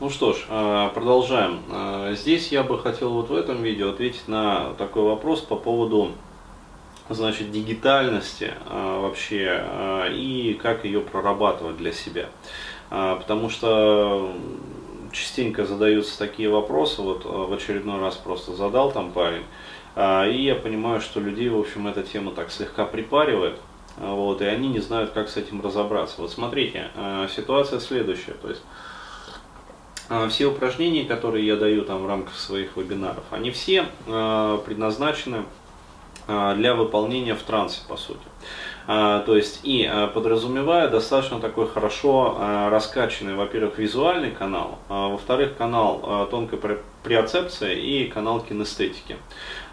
Ну что ж, э, продолжаем. Э, здесь я бы хотел вот в этом видео ответить на такой вопрос по поводу значит, дигитальности э, вообще и как ее прорабатывать для себя. Потому что частенько задаются такие вопросы, вот в очередной раз просто задал там парень, и я понимаю, что людей, в общем, эта тема так слегка припаривает, вот, и они не знают, как с этим разобраться. Вот смотрите, ситуация следующая, то есть все упражнения, которые я даю там в рамках своих вебинаров, они все а, предназначены а, для выполнения в трансе, по сути. То есть и подразумевая достаточно такой хорошо раскачанный, во-первых, визуальный канал, а во-вторых, канал тонкой приоцепция и канал кинестетики.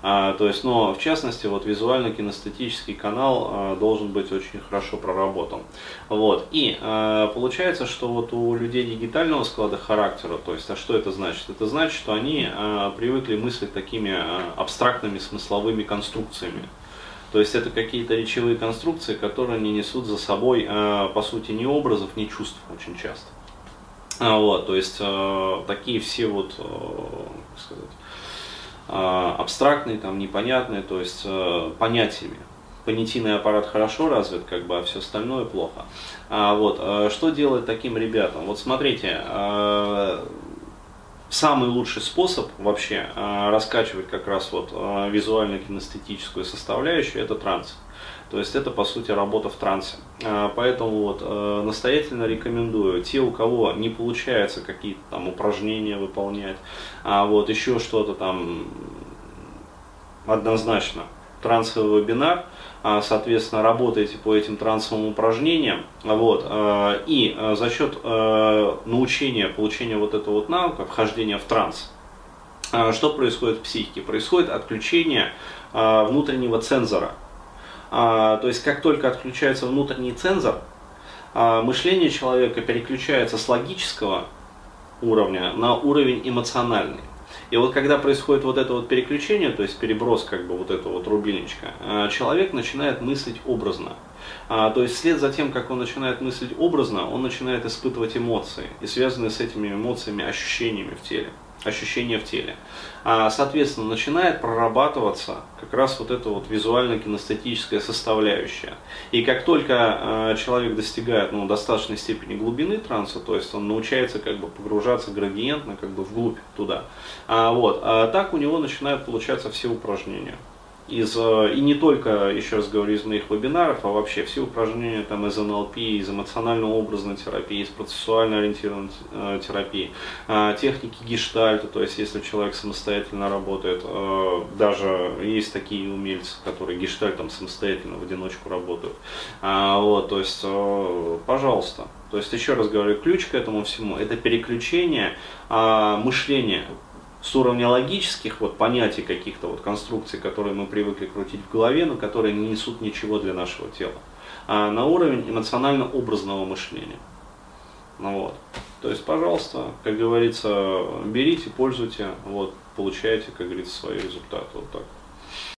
А, то есть, но в частности, вот визуально-кинестетический канал а, должен быть очень хорошо проработан. Вот. И а, получается, что вот у людей дигитального склада характера, то есть, а что это значит? Это значит, что они а, привыкли мыслить такими а, абстрактными смысловыми конструкциями. То есть это какие-то речевые конструкции, которые не несут за собой, э, по сути, ни образов, ни чувств очень часто. А, вот, то есть э, такие все вот, э, как сказать, абстрактные, там, непонятные, то есть понятиями. Понятийный аппарат хорошо развит, как бы, а все остальное плохо. А, вот, что делать таким ребятам? Вот смотрите, самый лучший способ вообще э, раскачивать как раз вот э, визуально-кинестетическую составляющую это транс. То есть это по сути работа в трансе. А, поэтому вот э, настоятельно рекомендую те, у кого не получается какие-то там упражнения выполнять, а вот еще что-то там однозначно трансовый вебинар, а, соответственно, работаете по этим трансовым упражнениям, вот, э, и э, за счет научения, получения вот этого вот навыка, вхождения в транс, что происходит в психике? Происходит отключение внутреннего цензора, а, то есть как только отключается внутренний цензор, а, мышление человека переключается с логического уровня на уровень эмоциональный. И вот когда происходит вот это вот переключение, то есть переброс как бы вот этого вот рубильничка, а, человек начинает мыслить образно. А, то есть вслед за тем, как он начинает мыслить образно, он начинает испытывать эмоции и связанные с этими эмоциями ощущениями в теле ощущения в теле. А, соответственно, начинает прорабатываться как раз вот эта вот визуально-кинестетическая составляющая. И как только а, человек достигает ну, достаточной степени глубины транса, то есть он научается как бы погружаться градиентно как бы вглубь туда, а, вот, а так у него начинают получаться все упражнения из, э, и не только, еще раз говорю, из моих вебинаров, а вообще все упражнения там, из НЛП, из эмоционально-образной терапии, из процессуально ориентированной э, терапии, э, техники гештальта, то есть если человек самостоятельно работает, даже есть такие умельцы, которые гештальтом самостоятельно в одиночку работают. Вот, то есть, пожалуйста. То есть, еще раз говорю, ключ к этому всему – это переключение мышления с уровня логических вот понятий каких-то вот конструкций, которые мы привыкли крутить в голове, но которые не несут ничего для нашего тела, а на уровень эмоционально-образного мышления. Ну вот. То есть, пожалуйста, как говорится, берите, пользуйте, вот, получайте, как говорится, свои результаты. Вот так.